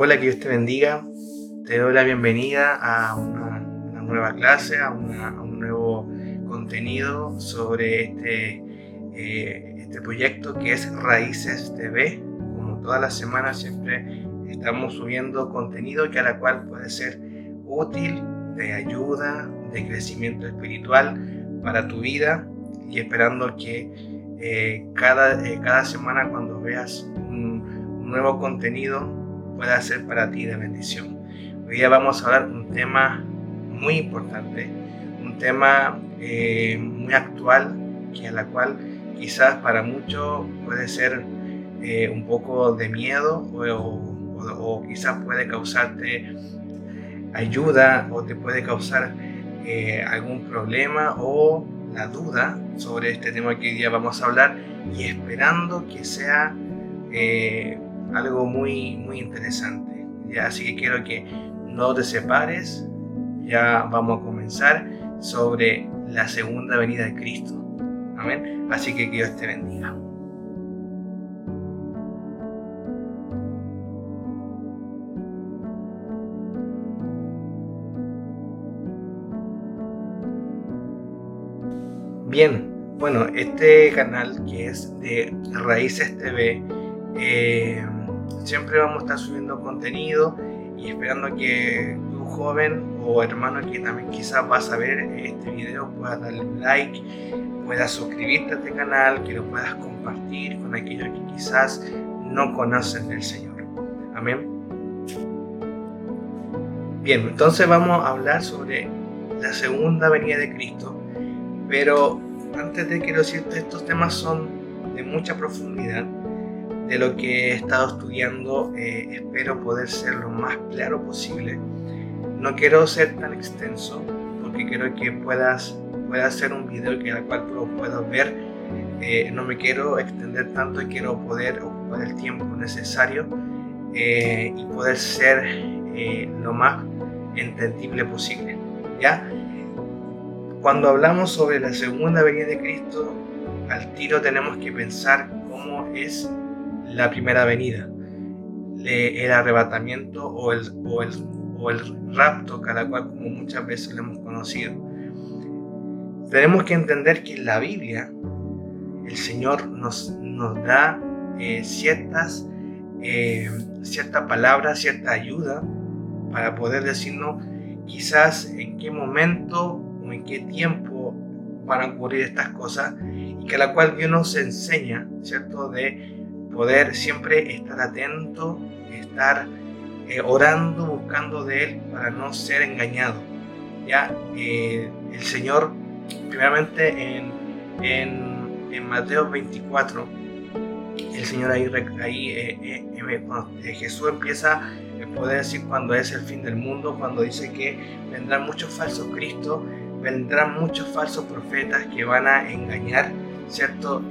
Hola, que Dios te bendiga. Te doy la bienvenida a una, nueva clase, a, un nuevo contenido sobre este, eh, este proyecto que es Raíces TV. Como todas las semanas siempre estamos subiendo contenido que a la cual puede ser útil, de ayuda, de crecimiento espiritual para tu vida y esperando que eh, cada, eh, cada semana cuando veas un nuevo contenido pueda ser para ti de bendición. Hoy día vamos a hablar un tema muy importante, un tema eh, muy actual, que a la cual quizás para muchos puede ser eh, un poco de miedo o, quizás puede causarte ayuda o te puede causar eh, algún problema o la duda sobre este tema que hoy día vamos a hablar y esperando que sea algo muy, muy interesante. Así que quiero que no te separes. Ya vamos a comenzar sobre la segunda venida de Cristo. Amén. Así que que Dios te bendiga. Bien, bueno, este canal que es de Raíces TV, eh, siempre vamos a estar subiendo contenido y esperando que tu joven o hermano que también quizás vas a ver este video pueda darle like, puedas suscribirte a este canal, que lo puedas compartir con aquellos que quizás no conocen del Señor. Amén. Bien, entonces vamos a hablar sobre la segunda venida de Cristo, pero antes de quiero decirte, estos temas son de mucha profundidad de lo que he estado estudiando, eh, espero poder ser lo más claro posible. No quiero ser tan extenso porque quiero que puedas, puedas hacer un video que al cual tú puedas ver. Eh, no me quiero extender tanto y quiero poder ocupar el tiempo necesario eh, y poder ser lo más entendible posible. ¿ya? Cuando hablamos sobre la segunda venida de Cristo, al tiro tenemos que pensar cómo es la primera venida, el arrebatamiento o el, o el, o el rapto, cada cual como muchas veces lo hemos conocido. Tenemos que entender que en la Biblia el Señor nos, nos da eh, ciertas, eh, cierta palabras, cierta ayuda para poder decirnos quizás en qué momento o en qué tiempo van a ocurrir estas cosas y que la cual Dios nos enseña, ¿cierto? De poder siempre estar atento, estar eh, orando, buscando de Él para no ser engañado. Ya eh, el Señor, primeramente en, en, en, Mateo 24, el Señor ahí, ahí eh, Jesús empieza a poder decir cuando es el fin del mundo, cuando dice que vendrán muchos falsos Cristos, vendrán muchos falsos profetas que van a engañar, ¿cierto?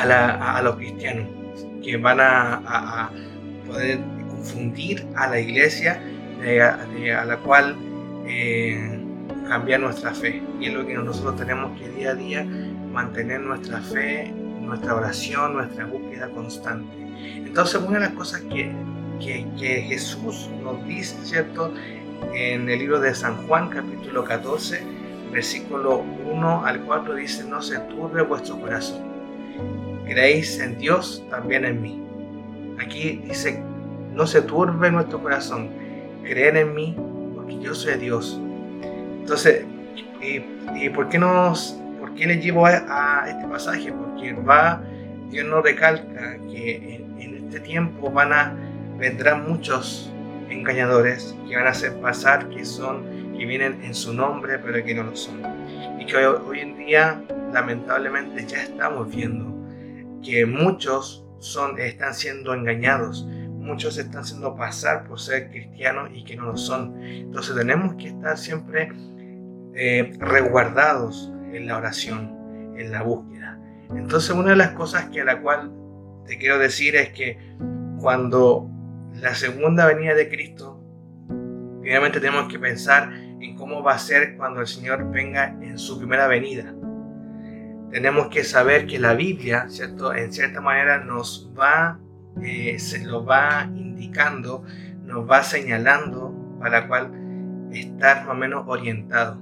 A, los cristianos, que van a, poder confundir a la iglesia a la cual eh, cambiar nuestra fe. Y es lo que nosotros tenemos que día a día mantener nuestra fe, nuestra oración, nuestra búsqueda constante. Entonces, una de las cosas que, que, que Jesús nos dice, ¿cierto? En el libro de San Juan, capítulo 14, versículo 1 al 4, dice, no se turbe vuestro corazón creéis en Dios, también en mí. Aquí dice, no se turbe nuestro corazón, creer en mí, porque yo soy Dios. Entonces, ¿y, por qué nos, por qué les llevo a, este pasaje? Porque va, Dios nos recalca que en, este tiempo van a, vendrán muchos engañadores que van a hacer pasar que son, que vienen en su nombre, pero que no lo son. Y que hoy, hoy en día, lamentablemente, ya estamos viendo que muchos son, están siendo engañados, muchos están haciendo pasar por ser cristianos y que no lo son. Entonces tenemos que estar siempre eh, resguardados en la oración, en la búsqueda. Entonces una de las cosas que a la cual te quiero decir es que cuando la segunda venida de Cristo, primeramente tenemos que pensar en cómo va a ser cuando el Señor venga en su primera venida tenemos que saber que la Biblia, ¿cierto? En cierta manera nos va eh, se lo va indicando, nos va señalando para cual estar más o menos orientado.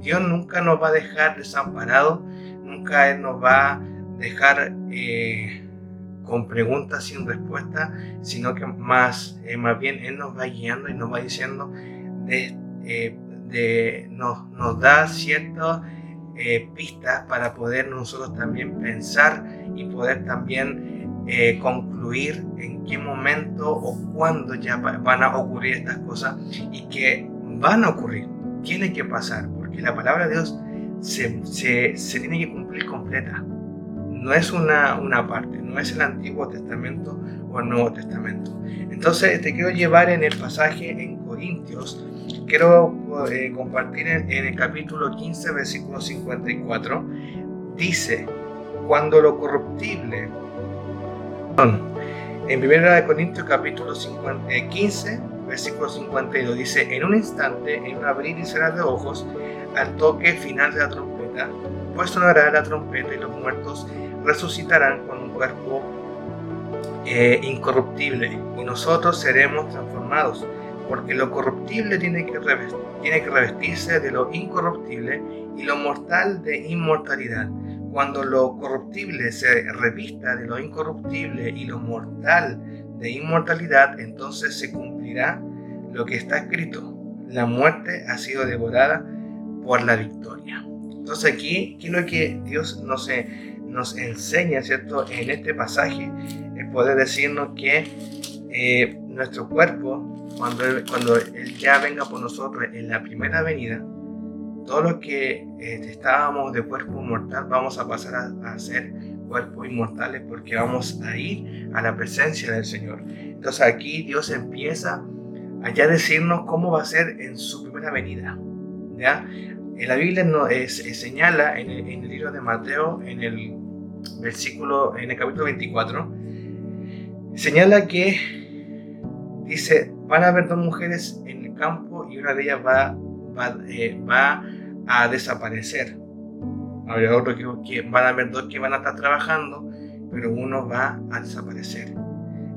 Dios nunca nos va a dejar desamparados, nunca Él nos va a dejar eh, con preguntas sin respuesta, sino que más, eh, más bien Él nos va guiando y nos va diciendo, de, de, nos, nos da ciertas pistas para poder nosotros también pensar y poder también eh, concluir en qué momento o cuándo ya van a ocurrir estas cosas y que van a ocurrir, tiene que pasar, porque la palabra de Dios se, se, se tiene que cumplir completa. No es una, una, parte, no es el Antiguo Testamento o el Nuevo Testamento. Entonces te quiero llevar en el pasaje en Corintios, quiero eh, compartir en, en el capítulo 15, versículo 54, dice, cuando lo corruptible en 1 Corintios capítulo 15, versículo 52 dice, en un instante, en un abrir y cerrar de ojos, al toque final de la trompeta, pues sonará la trompeta y los muertos resucitarán con un cuerpo eh, incorruptible y nosotros seremos transformados, porque lo corruptible tiene que, revestirse de lo incorruptible y lo mortal de inmortalidad cuando lo corruptible se revista de lo incorruptible y lo mortal de inmortalidad, entonces se cumplirá lo que está escrito. La muerte ha sido devorada por la victoria. Entonces aquí, aquí lo que Dios nos, nos enseña, ¿cierto? En este pasaje es poder decirnos que eh, nuestro cuerpo, cuando cuando él ya venga por nosotros en la primera venida, todos los que este, estábamos de cuerpo mortal vamos a pasar a, ser cuerpos inmortales porque vamos a ir a la presencia del Señor. Entonces aquí Dios empieza a ya decirnos cómo va a ser en su primera venida. ¿ya? En la Biblia nos señala en el, en el, libro de Mateo, en el versículo, en el capítulo 24, señala que dice, van a haber dos mujeres en el campo y una de ellas va, va, eh, va a desaparecer. Habrá otros que, van a haber dos que van a estar trabajando, pero uno va a desaparecer.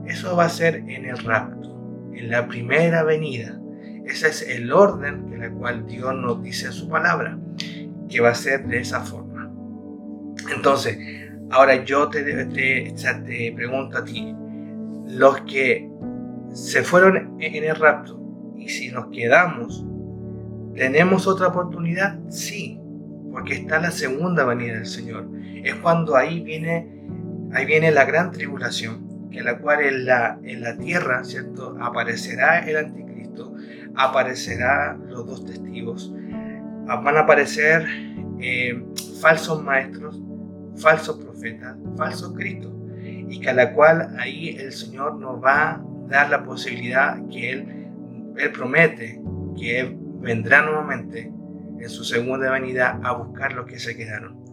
Eso va a ser en el rapto, en la primera venida. Ese es el orden en el cual Dios nos dice su palabra, que va a ser de esa forma. Entonces, ahora yo te, te, te pregunto a ti, los que se fueron en el rapto, y si nos quedamos ¿Tenemos otra oportunidad? Sí, porque está la segunda venida del Señor. Es cuando ahí viene, ahí viene la gran tribulación, que la cual en la, en la tierra, ¿cierto? Aparecerá el anticristo, aparecerá los dos testigos, van a aparecer eh, falsos maestros, falsos profetas, falsos cristos, y que a la cual ahí el Señor nos va dar la posibilidad que Él, promete, que Él vendrá nuevamente en su segunda venida a buscar los que se quedaron,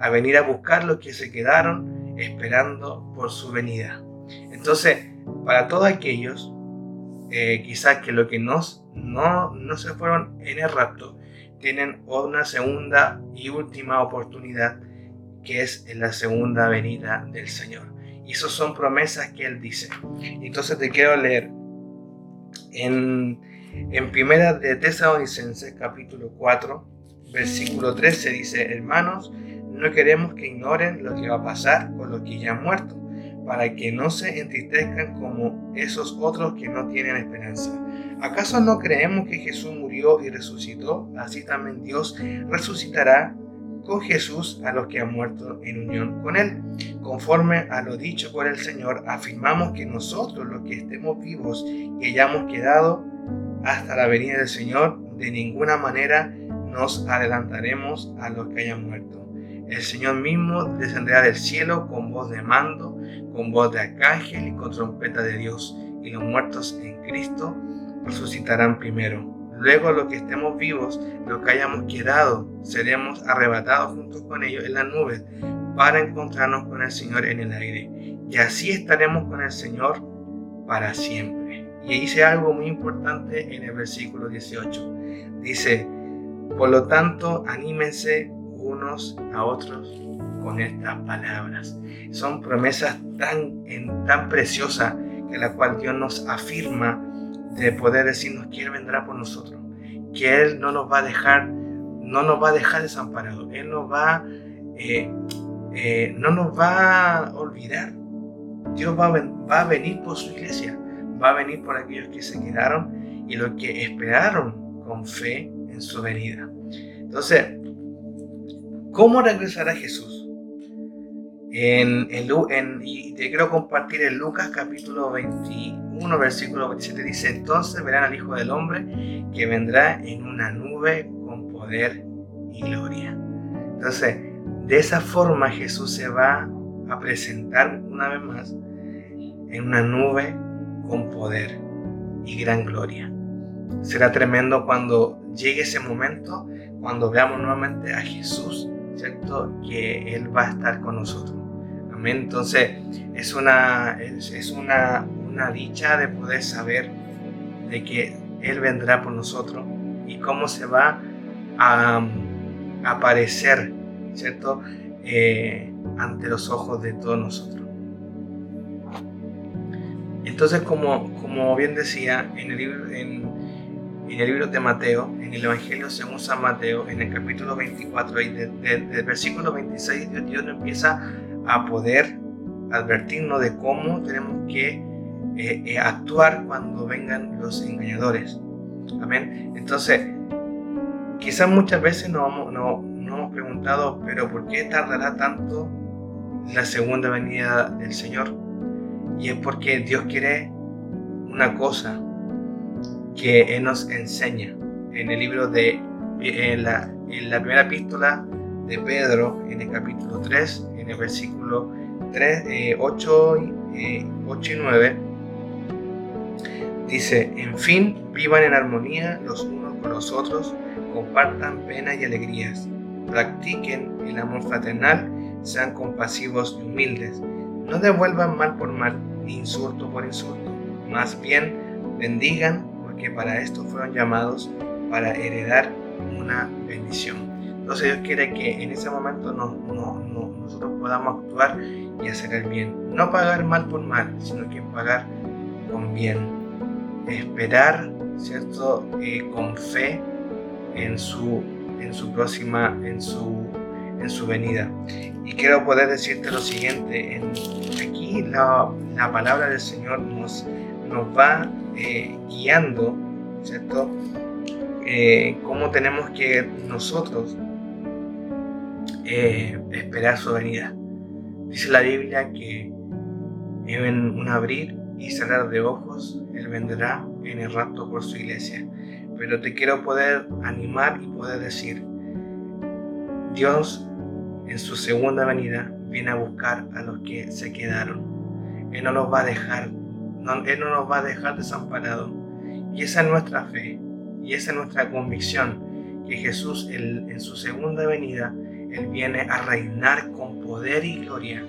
a venir a buscar los que se quedaron esperando por su venida. Entonces, para todos aquellos, eh, quizás que los que no, no, no se fueron en el rapto, tienen una segunda y última oportunidad, que es en la segunda venida del Señor. Y esas son promesas que Él dice. Entonces te quiero leer en en primera de Tesalonicenses capítulo 4, versículo 13 dice, hermanos, no queremos que ignoren lo que va a pasar con los que ya han muerto, para que no se entristezcan como esos otros que no tienen esperanza. ¿Acaso no creemos que Jesús murió y resucitó? Así también Dios resucitará con Jesús a los que han muerto en unión con Él. Conforme a lo dicho por el Señor, afirmamos que nosotros los que estemos vivos y hayamos quedado hasta la venida del Señor, de ninguna manera nos adelantaremos a los que hayan muerto. El Señor mismo descenderá del cielo con voz de mando, con voz de arcángel y con trompeta de Dios, y los muertos en Cristo resucitarán primero. Luego los que estemos vivos, los que hayamos quedado, seremos arrebatados juntos con ellos en las nubes para encontrarnos con el Señor en el aire. Y así estaremos con el Señor para siempre. Y dice algo muy importante en el versículo 18. Dice, por lo tanto, anímense unos a otros con estas palabras. Son promesas tan, tan preciosas que la cual Dios nos afirma de poder decirnos que Él vendrá por nosotros, que Él no nos va a dejar, no nos va a dejar desamparados, Él nos va, eh, eh, no nos va a olvidar. Dios va va a venir por su iglesia, va a venir por aquellos que se quedaron y los que esperaron con fe en su venida. Entonces, ¿cómo regresará Jesús? En, en, y te quiero compartir en Lucas capítulo 21, versículo 27, dice, entonces verán al Hijo del Hombre que vendrá en una nube con poder y gloria. Entonces, de esa forma Jesús se va a presentar una vez más en una nube con poder y gran gloria. Será tremendo cuando llegue ese momento, cuando veamos nuevamente a Jesús, ¿cierto? Que Él va a estar con nosotros. Amén. Entonces, es una, es, una, una dicha de poder saber de que Él vendrá por nosotros y cómo se va a, aparecer, ¿cierto? Eh, ante los ojos de todos nosotros. Entonces, como, como bien decía en el, libro, en, el libro de Mateo, en el Evangelio según San Mateo, en el capítulo 24, del versículo 26, Dios, nos empieza a poder advertirnos de cómo tenemos que eh, eh, actuar cuando vengan los engañadores. Amén. Entonces, quizás muchas veces nos, no, no hemos preguntado, pero ¿por qué tardará tanto la segunda venida del Señor? Y es porque Dios quiere una cosa que Él nos enseña. En el libro de, en la, en la primera epístola de Pedro, en el capítulo 3, en el versículo 3, 8, 8 y 9, eh, dice, en fin, vivan en armonía los unos con los otros, compartan penas y alegrías, practiquen el amor fraternal, sean compasivos y humildes no devuelvan mal por mal, ni insulto por insulto. Más bien, bendigan, porque para esto fueron llamados, para heredar una bendición. Entonces Dios quiere que en ese momento nosotros podamos actuar y hacer el bien. No pagar mal por mal, sino que pagar con bien. Esperar, ¿cierto? Eh, con fe en su, en su próxima, en su en su venida. Y quiero poder decirte lo siguiente, en, aquí la, la, palabra del Señor nos, nos va eh, guiando, ¿cierto? Eh, cómo tenemos que nosotros esperar su venida. Dice la Biblia que en un abrir y cerrar de ojos, Él vendrá en el rapto por su iglesia. Pero te quiero poder animar y poder decir, Dios en su segunda venida viene a buscar a los que se quedaron. Él no nos va a dejar, no, Él no nos va a dejar desamparados. Y esa es nuestra fe, y esa es nuestra convicción, que Jesús en su segunda venida, Él viene a reinar con poder y gloria.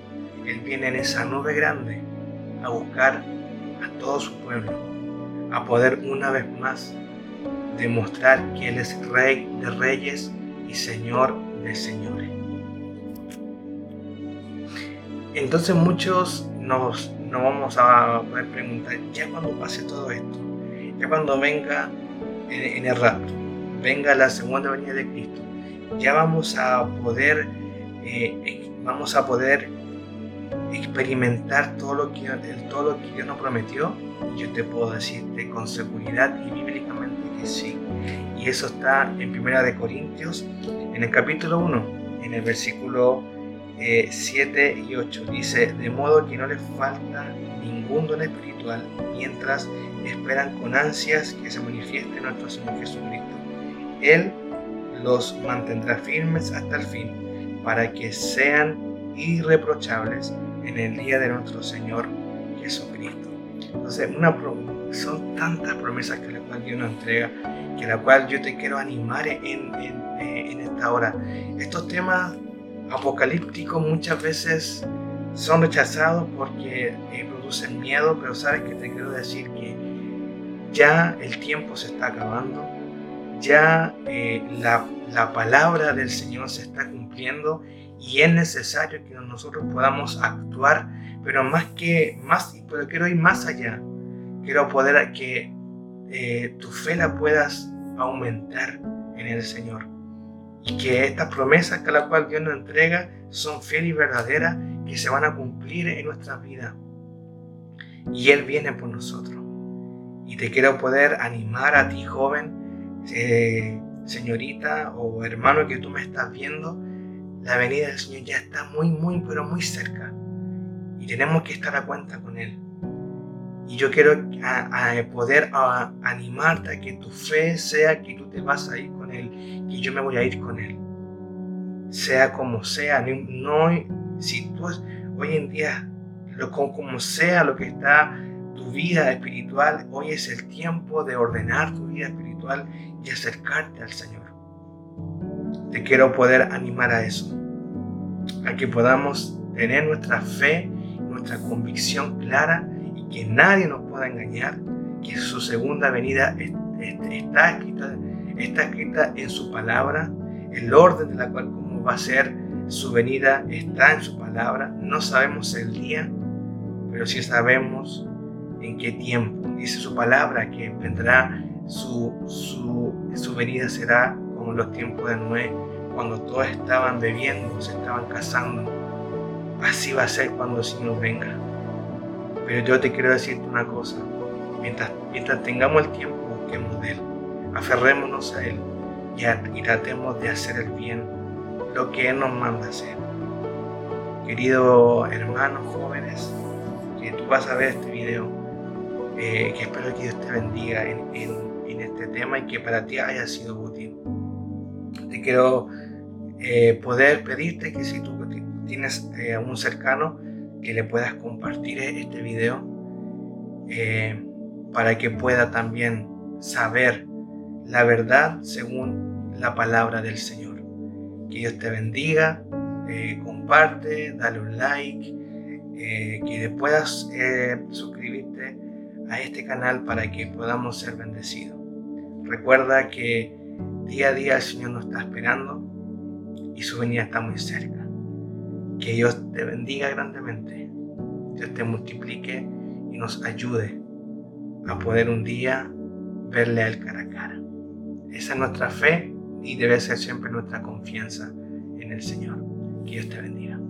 Él viene en esa nube grande a buscar todo su pueblo, a poder una vez más demostrar que Él es Rey de reyes y Señor de señores. Entonces muchos nos, vamos a poder preguntar, ya cuando pase todo esto, ya cuando venga en, el rapto, venga la segunda venida de Cristo, ya vamos a poder, eh, vamos a poder experimentar todo lo, que, todo lo que Dios nos prometió. Yo te puedo decirte con seguridad y bíblicamente que sí. Y eso está en Primera de Corintios, en el capítulo 1, en el versículo 7 eh, y 8. Dice, de modo que no les falta ningún don espiritual mientras esperan con ansias que se manifieste nuestro Señor Jesucristo. Él los mantendrá firmes hasta el fin para que sean irreprochables en el día de nuestro Señor Jesucristo. Entonces, una, son tantas promesas que la cual Dios nos entrega, que la cual yo te quiero animar en, en, eh, en esta hora. Estos temas apocalípticos muchas veces son rechazados porque eh, producen miedo, pero sabes que te quiero decir que ya el tiempo se está acabando, ya eh, la, la, palabra del Señor se está cumpliendo y es necesario que nosotros podamos actuar, pero más que, más, pero quiero ir más allá. Quiero poder que eh, tu fe la puedas aumentar en el Señor. Y que estas promesas que la cual Dios nos entrega son fieles y verdaderas que se van a cumplir en nuestra vida. Y Él viene por nosotros. Y te quiero poder animar a ti, joven, eh, señorita o hermano que tú me estás viendo. La venida del Señor ya está muy, muy, pero muy cerca. Y tenemos que estar a cuenta con Él. Y yo quiero poder animarte a que tu fe sea que tú te vas a ir con Él, que yo me voy a ir con Él. Sea como sea, no, si tú hoy en día, lo, como sea lo que está tu vida espiritual, hoy es el tiempo de ordenar tu vida espiritual y acercarte al Señor. Te quiero poder animar a eso, a que podamos tener nuestra fe, nuestra convicción clara que nadie nos pueda engañar, que su segunda venida está escrita, está escrita en su palabra, el orden de la cual cómo va a ser su venida está en su palabra. No sabemos el día, pero sí sabemos en qué tiempo. Dice su palabra que vendrá su, su, su venida será como los tiempos de Noé, cuando todos estaban bebiendo, se estaban casando. Así va a ser cuando el Señor venga. Pero yo te quiero decirte una cosa, mientras, mientras tengamos el tiempo, busquemos de Él, aferrémonos a Él y, tratemos de hacer el bien, lo que Él nos manda hacer. Queridos hermanos jóvenes, que tú vas a ver este video, eh, que espero que Dios te bendiga en, este tema y que para ti haya sido útil. Te quiero eh, poder pedirte que si tú tienes eh, a un cercano, que le puedas compartir este video eh, para que pueda también saber la verdad según la palabra del Señor. Que Dios te bendiga, eh, comparte, dale un like, eh, que puedas suscribirte a este canal para que podamos ser bendecidos. Recuerda que día a día el Señor nos está esperando y su venida está muy cerca. Que Dios te bendiga grandemente, Dios te multiplique y nos ayude a poder un día verle a Él cara a cara. Esa es nuestra fe y debe ser siempre nuestra confianza en el Señor. Que Dios te bendiga.